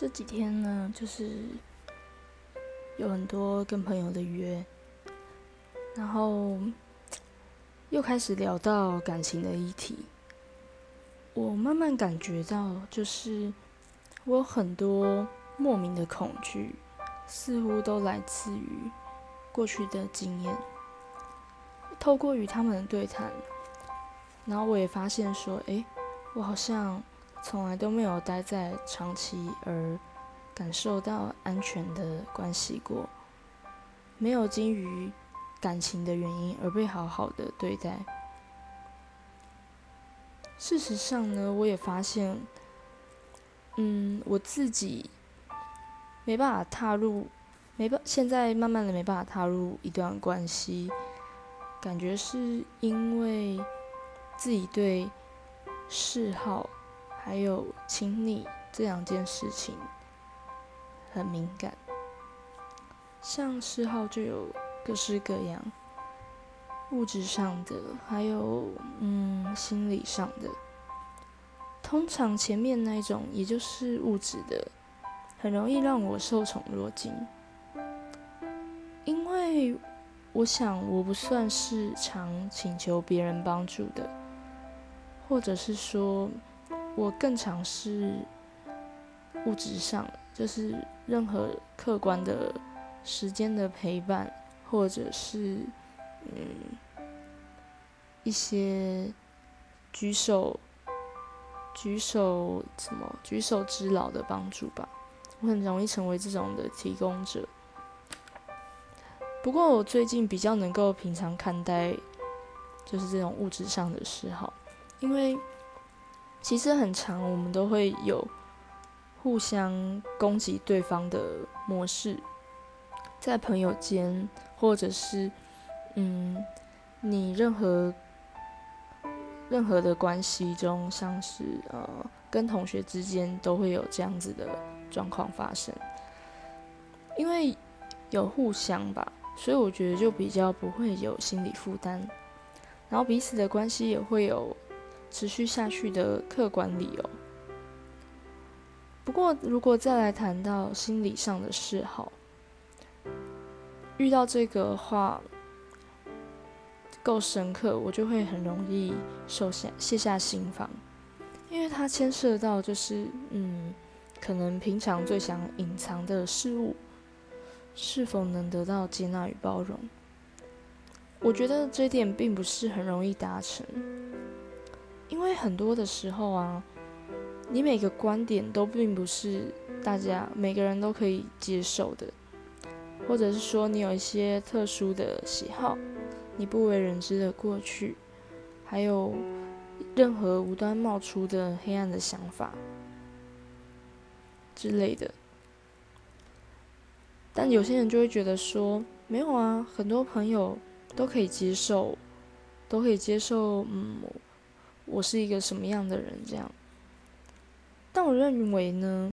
这几天呢，就是有很多跟朋友的约，然后又开始聊到感情的议题。我慢慢感觉到，就是我有很多莫名的恐惧，似乎都来自于过去的经验。透过与他们的对谈，然后我也发现说，诶，我好像。从来都没有待在长期而感受到安全的关系过，没有基于感情的原因而被好好的对待。事实上呢，我也发现，嗯，我自己没办法踏入，没办，现在慢慢的没办法踏入一段关系，感觉是因为自己对嗜好。还有亲昵这两件事情很敏感，像嗜好就有各式各样，物质上的，还有嗯心理上的。通常前面那种，也就是物质的，很容易让我受宠若惊，因为我想我不算是常请求别人帮助的，或者是说。我更尝试物质上，就是任何客观的时间的陪伴，或者是嗯一些举手举手什么举手之劳的帮助吧。我很容易成为这种的提供者。不过我最近比较能够平常看待，就是这种物质上的嗜好，因为。其实很长，我们都会有互相攻击对方的模式，在朋友间，或者是嗯，你任何任何的关系中，像是呃跟同学之间，都会有这样子的状况发生。因为有互相吧，所以我觉得就比较不会有心理负担，然后彼此的关系也会有。持续下去的客观理由。不过，如果再来谈到心理上的嗜好，遇到这个话够深刻，我就会很容易受下卸下心防，因为它牵涉到就是嗯，可能平常最想隐藏的事物，是否能得到接纳与包容？我觉得这点并不是很容易达成。因为很多的时候啊，你每个观点都并不是大家每个人都可以接受的，或者是说你有一些特殊的喜好，你不为人知的过去，还有任何无端冒出的黑暗的想法之类的。但有些人就会觉得说，没有啊，很多朋友都可以接受，都可以接受，嗯。我是一个什么样的人？这样，但我认为呢，